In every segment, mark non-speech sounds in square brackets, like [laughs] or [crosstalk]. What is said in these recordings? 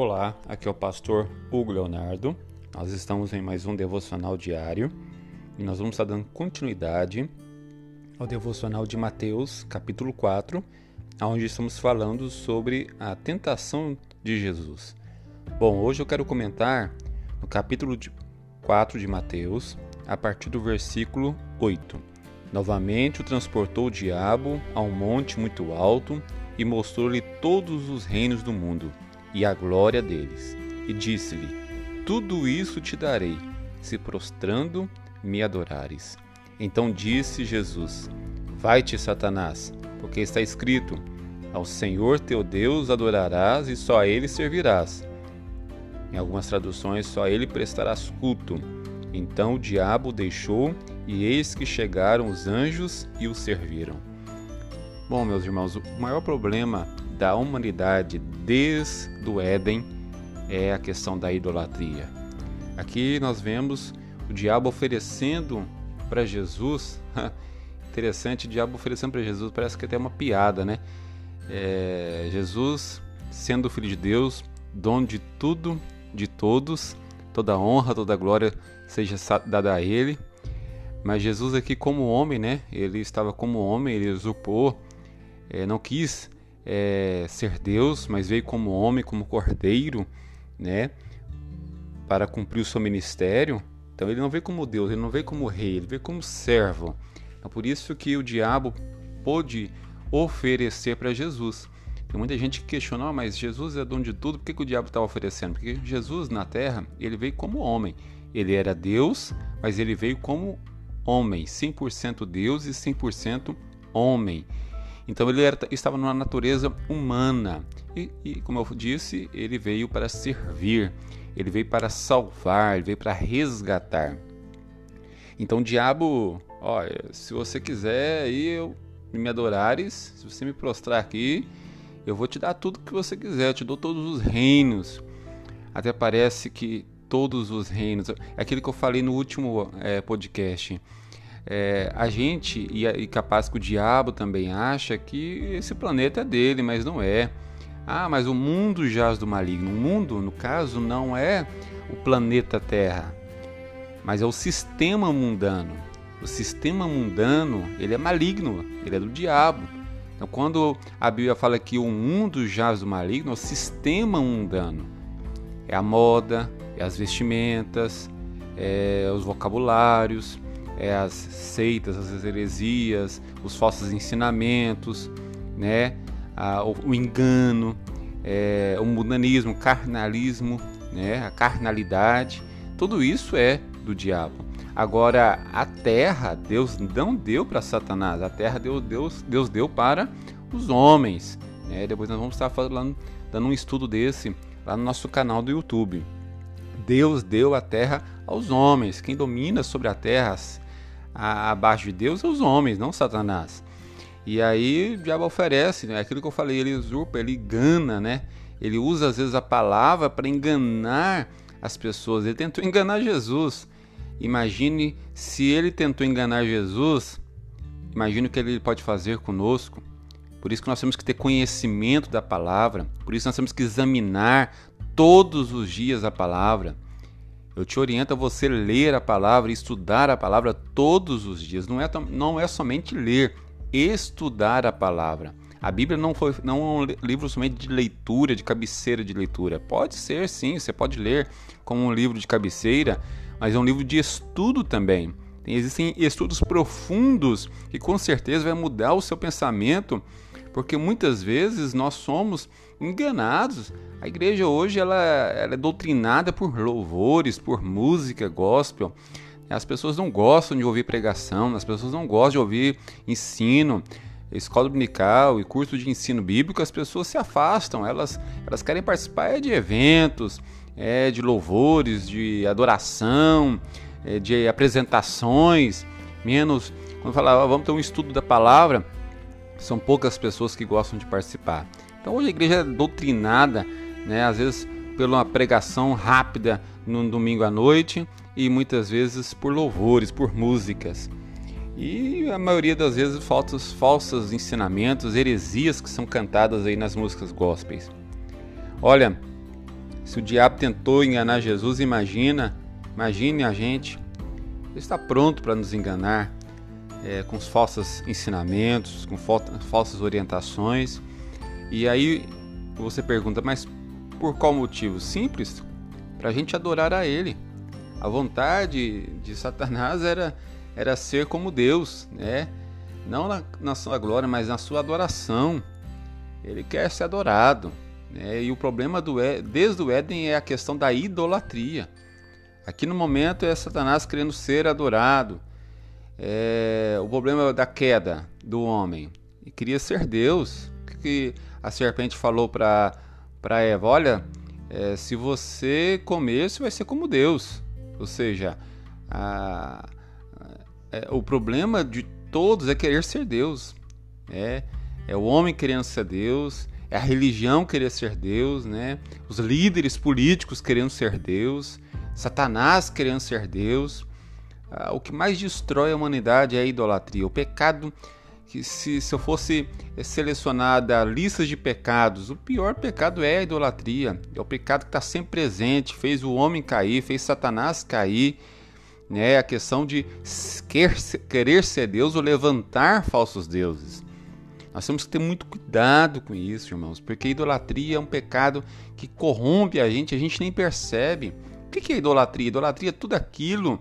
Olá, aqui é o pastor Hugo Leonardo. Nós estamos em mais um devocional diário e nós vamos estar dando continuidade ao devocional de Mateus, capítulo 4, onde estamos falando sobre a tentação de Jesus. Bom, hoje eu quero comentar no capítulo 4 de Mateus, a partir do versículo 8. Novamente o transportou o diabo a um monte muito alto e mostrou-lhe todos os reinos do mundo e a glória deles. E disse-lhe: Tudo isso te darei, se prostrando me adorares. Então disse Jesus: Vai-te, Satanás, porque está escrito: Ao Senhor teu Deus adorarás e só a ele servirás. Em algumas traduções, só a ele prestarás culto. Então o diabo deixou, e eis que chegaram os anjos e o serviram. Bom, meus irmãos, o maior problema da humanidade desde o Éden é a questão da idolatria. Aqui nós vemos o diabo oferecendo para Jesus, [laughs] interessante, o diabo oferecendo para Jesus, parece que até uma piada, né? É, Jesus, sendo filho de Deus, dono de tudo, de todos, toda honra, toda glória seja dada a Ele. Mas Jesus aqui como homem, né? Ele estava como homem, ele usurpou é, não quis é, ser Deus, mas veio como homem, como cordeiro, né, para cumprir o seu ministério. Então ele não veio como Deus, ele não veio como rei, ele veio como servo. É por isso que o diabo pôde oferecer para Jesus. Tem muita gente que oh, mas Jesus é dono de tudo, por que, que o diabo está oferecendo? Porque Jesus na terra, ele veio como homem. Ele era Deus, mas ele veio como homem, 100% Deus e 100% homem. Então ele era, estava numa natureza humana. E, e, como eu disse, ele veio para servir, ele veio para salvar, ele veio para resgatar. Então diabo, olha, se você quiser aí eu me adorares, se você me prostrar aqui, eu vou te dar tudo que você quiser, eu te dou todos os reinos. Até parece que todos os reinos, é aquilo que eu falei no último é, podcast é, a gente, e, e capaz que o diabo também acha que esse planeta é dele, mas não é. Ah, mas o mundo jaz do maligno. O mundo, no caso, não é o planeta Terra, mas é o sistema mundano. O sistema mundano, ele é maligno, ele é do diabo. Então, quando a Bíblia fala que o mundo jaz do maligno, é o sistema mundano. É a moda, é as vestimentas, é os vocabulários, é, as seitas, as heresias, os falsos ensinamentos, né? O, o, engano, é, o mundanismo, o carnalismo, né? a carnalidade, tudo isso é do diabo. Agora, a terra, Deus não deu para Satanás, a terra Deus, Deus, Deus deu para os homens. Né? Depois nós vamos estar falando, dando um estudo desse lá no nosso canal do YouTube. Deus deu a terra aos homens. Quem domina sobre a terra, abaixo de Deus é os homens, não Satanás. E aí o diabo oferece, né? aquilo que eu falei, ele usurpa, ele engana, né? Ele usa às vezes a palavra para enganar as pessoas. Ele tentou enganar Jesus. Imagine se ele tentou enganar Jesus, imagine o que ele pode fazer conosco. Por isso que nós temos que ter conhecimento da palavra, por isso nós temos que examinar todos os dias a palavra. Eu te oriento a você ler a palavra, estudar a palavra todos os dias. Não é, não é somente ler, estudar a palavra. A Bíblia não, foi, não é um livro somente de leitura, de cabeceira de leitura. Pode ser, sim, você pode ler como um livro de cabeceira, mas é um livro de estudo também. Existem estudos profundos que com certeza vai mudar o seu pensamento, porque muitas vezes nós somos enganados. A igreja hoje ela, ela é doutrinada por louvores, por música gospel. As pessoas não gostam de ouvir pregação, as pessoas não gostam de ouvir ensino, escola dominical e curso de ensino bíblico. As pessoas se afastam, elas, elas querem participar de eventos, é, de louvores, de adoração, é, de apresentações, menos quando falava vamos ter um estudo da palavra, são poucas pessoas que gostam de participar. Então hoje a igreja é doutrinada, né, às vezes uma pregação rápida no domingo à noite e muitas vezes por louvores, por músicas. E a maioria das vezes falsos, falsos ensinamentos, heresias que são cantadas aí nas músicas gospels. Olha, Se o diabo tentou enganar Jesus, imagina, imagine a gente. Ele está pronto para nos enganar é, com os falsos ensinamentos, com falsas orientações. E aí você pergunta, mas por qual motivo? Simples, para a gente adorar a Ele. A vontade de Satanás era, era ser como Deus, né? Não na, na sua glória, mas na sua adoração. Ele quer ser adorado. Né? E o problema do, desde o Éden é a questão da idolatria. Aqui no momento é Satanás querendo ser adorado. É, o problema da queda do homem. Ele queria ser Deus. O que a serpente falou para Eva? Olha, é, se você comer, você vai ser como Deus. Ou seja, a, é, o problema de todos é querer ser Deus. É, é o homem querendo ser Deus, é a religião querer ser Deus, né? Os líderes políticos querendo ser Deus, Satanás querendo ser Deus. Ah, o que mais destrói a humanidade é a idolatria. O pecado que se, se eu fosse selecionar da lista de pecados, o pior pecado é a idolatria. É o pecado que está sempre presente, fez o homem cair, fez Satanás cair. Né? A questão de querer ser Deus ou levantar falsos deuses. Nós temos que ter muito cuidado com isso, irmãos, porque a idolatria é um pecado que corrompe a gente, a gente nem percebe. O que é idolatria? Idolatria é tudo aquilo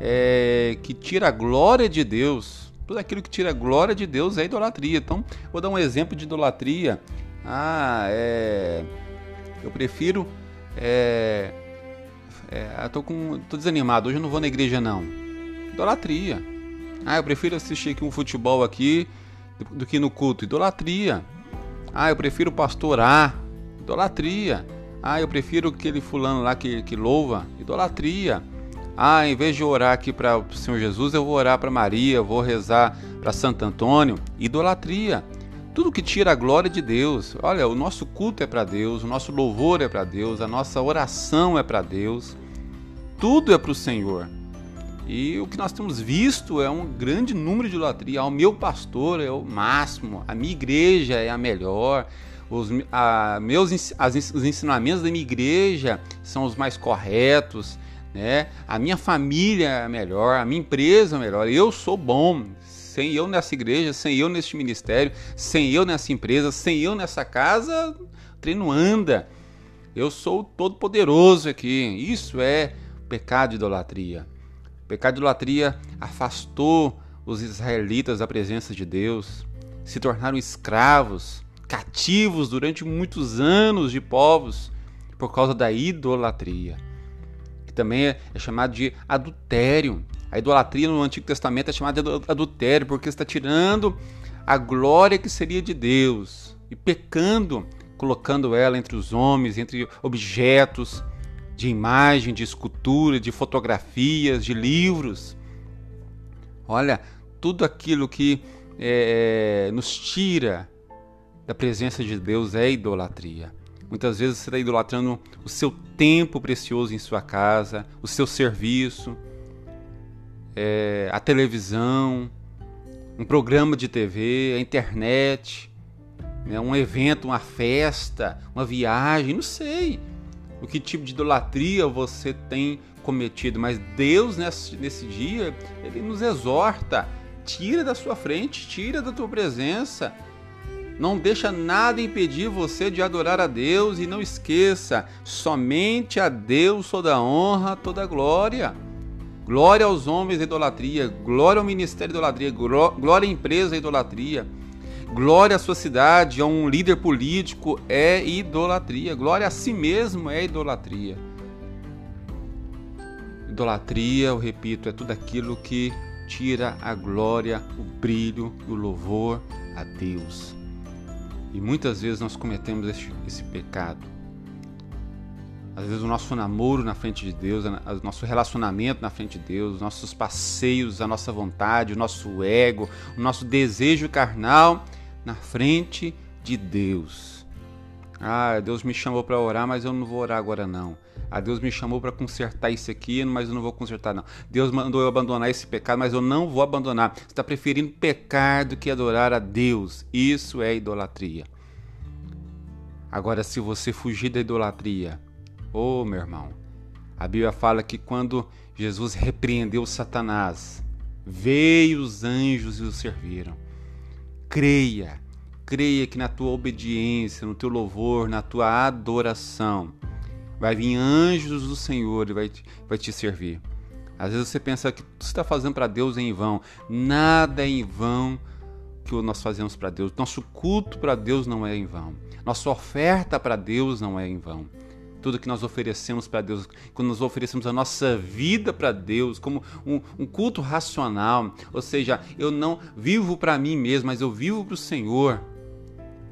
é, que tira a glória de Deus. Tudo aquilo que tira a glória de Deus é idolatria. Então, vou dar um exemplo de idolatria. Ah, é. Eu prefiro. É, é, tô, com, tô desanimado, hoje eu não vou na igreja não. Idolatria. Ah, eu prefiro assistir aqui um futebol aqui do que no culto. Idolatria. Ah, eu prefiro pastorar. Idolatria. Ah, eu prefiro aquele fulano lá que, que louva. Idolatria. Ah, em vez de orar aqui para o Senhor Jesus, eu vou orar para Maria, vou rezar para Santo Antônio. Idolatria. Tudo que tira a glória de Deus. Olha, o nosso culto é para Deus, o nosso louvor é para Deus, a nossa oração é para Deus. Tudo é para o Senhor. E o que nós temos visto é um grande número de idolatria. Ah, o meu pastor é o máximo, a minha igreja é a melhor, os, a, meus, as, os ensinamentos da minha igreja são os mais corretos, né? a minha família é melhor, a minha empresa é melhor, eu sou bom. Sem eu nessa igreja, sem eu neste ministério, sem eu nessa empresa, sem eu nessa casa, o treino anda. Eu sou todo poderoso aqui. Isso é pecado de idolatria. O pecado de idolatria afastou os israelitas da presença de Deus, se tornaram escravos, cativos durante muitos anos de povos por causa da idolatria, que também é, é chamado de adultério. A idolatria no Antigo Testamento é chamada de adultério porque está tirando a glória que seria de Deus e pecando, colocando ela entre os homens, entre objetos de imagem, de escultura, de fotografias, de livros. Olha, tudo aquilo que é, nos tira da presença de Deus é idolatria. Muitas vezes você está idolatrando o seu tempo precioso em sua casa, o seu serviço, é, a televisão, um programa de TV, a internet, né, um evento, uma festa, uma viagem, não sei o que tipo de idolatria você tem cometido, mas Deus nesse, nesse dia, ele nos exorta, tira da sua frente, tira da tua presença. Não deixa nada impedir você de adorar a Deus e não esqueça, somente a Deus toda honra, toda glória. Glória aos homens da idolatria, glória ao ministério da idolatria, glória à empresa da idolatria. Glória à sua cidade, a um líder político é idolatria. Glória a si mesmo é idolatria. Idolatria, eu repito, é tudo aquilo que tira a glória, o brilho e o louvor a Deus. E muitas vezes nós cometemos esse, pecado. Às vezes o nosso namoro na frente de Deus, o nosso relacionamento na frente de Deus, os nossos passeios, a nossa vontade, o nosso ego, o nosso desejo carnal na frente de Deus. Ah, Deus me chamou para orar, mas eu não vou orar agora não. Ah, Deus me chamou para consertar isso aqui, mas eu não vou consertar não. Deus mandou eu abandonar esse pecado, mas eu não vou abandonar. Você está preferindo pecar do que adorar a Deus. Isso é idolatria. Agora, se você fugir da idolatria Oh, meu irmão, a Bíblia fala que quando Jesus repreendeu Satanás, veio os anjos e o serviram. Creia, creia que na tua obediência, no teu louvor, na tua adoração, vai vir anjos do Senhor e vai te, vai te servir. Às vezes você pensa que tudo está fazendo para Deus é em vão. Nada é em vão que nós fazemos para Deus. Nosso culto para Deus não é em vão. Nossa oferta para Deus não é em vão. Tudo que nós oferecemos para Deus, quando nós oferecemos a nossa vida para Deus, como um, um, culto racional, ou seja, eu não vivo para mim mesmo, mas eu vivo para o Senhor.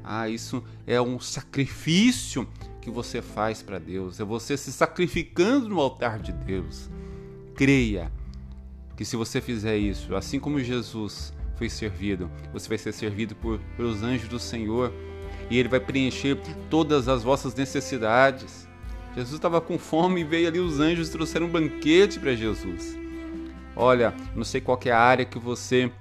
Ah, isso é um sacrifício que você faz para Deus, é você se sacrificando no altar de Deus. Creia que se você fizer isso, assim como Jesus foi servido, você vai ser servido por, pelos anjos do Senhor e ele vai preencher todas as vossas necessidades. Jesus estava com fome e veio ali os anjos trouxeram um banquete para Jesus. Olha, não sei qual é a área que você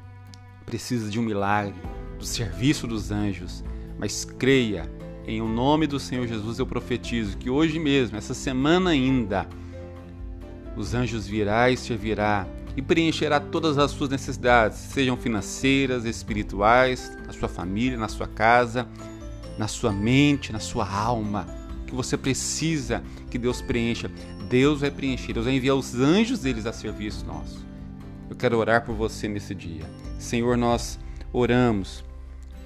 precisa de um milagre, do serviço dos anjos, mas creia, em o nome do Senhor Jesus eu profetizo que hoje mesmo, essa semana ainda, os anjos virá e servirá e preencherá todas as suas necessidades, sejam financeiras, espirituais, na sua família, na sua casa, na sua mente, na sua alma, que você precisa que Deus preencha. Deus vai preencher, Deus vai enviar os anjos deles a serviço nosso. Eu quero orar por você nesse dia. Senhor, nós oramos,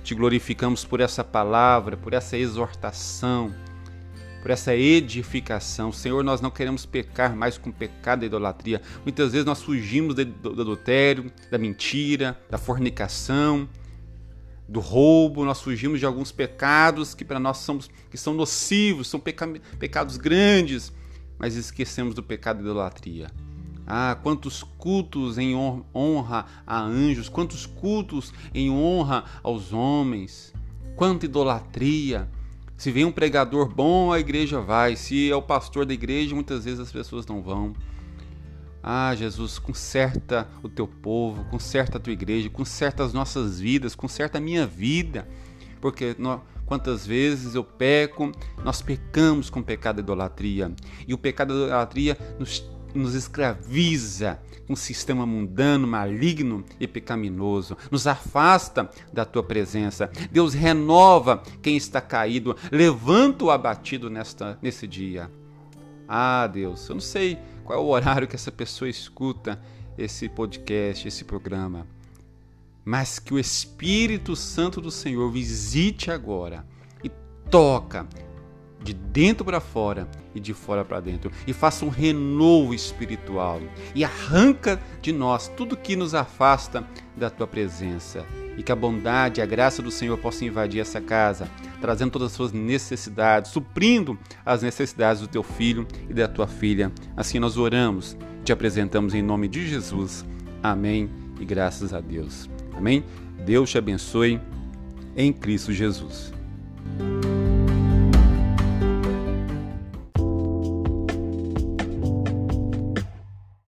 te glorificamos por essa palavra, por essa exortação por essa edificação. Senhor, nós não queremos pecar mais com pecado e idolatria. Muitas vezes nós fugimos do adultério, da mentira, da fornicação, do roubo, nós fugimos de alguns pecados que para nós somos, que são nocivos, são peca, pecados grandes, mas esquecemos do pecado da idolatria. Ah, quantos cultos em honra a anjos, quantos cultos em honra aos homens, quanta idolatria, se vem um pregador bom, a igreja vai. Se é o pastor da igreja, muitas vezes as pessoas não vão. Ah, Jesus, conserta o teu povo, conserta a tua igreja, conserta as nossas vidas, conserta a minha vida. Porque nós, quantas vezes eu peco, nós pecamos com o pecado da idolatria. E o pecado da idolatria nos nos escraviza um sistema mundano, maligno e pecaminoso, nos afasta da tua presença. Deus renova quem está caído, levanta o abatido nesta, nesse dia. Ah, Deus, eu não sei qual é o horário que essa pessoa escuta esse podcast, esse programa, mas que o Espírito Santo do Senhor visite agora e toca de dentro para fora e de fora para dentro, e faça um renovo espiritual e arranca de nós tudo que nos afasta da tua presença. E que a bondade e a graça do Senhor possam invadir essa casa, trazendo todas as suas necessidades, suprindo as necessidades do teu filho e da tua filha. Assim nós oramos, te apresentamos em nome de Jesus. Amém e graças a Deus. Amém? Deus te abençoe em Cristo Jesus.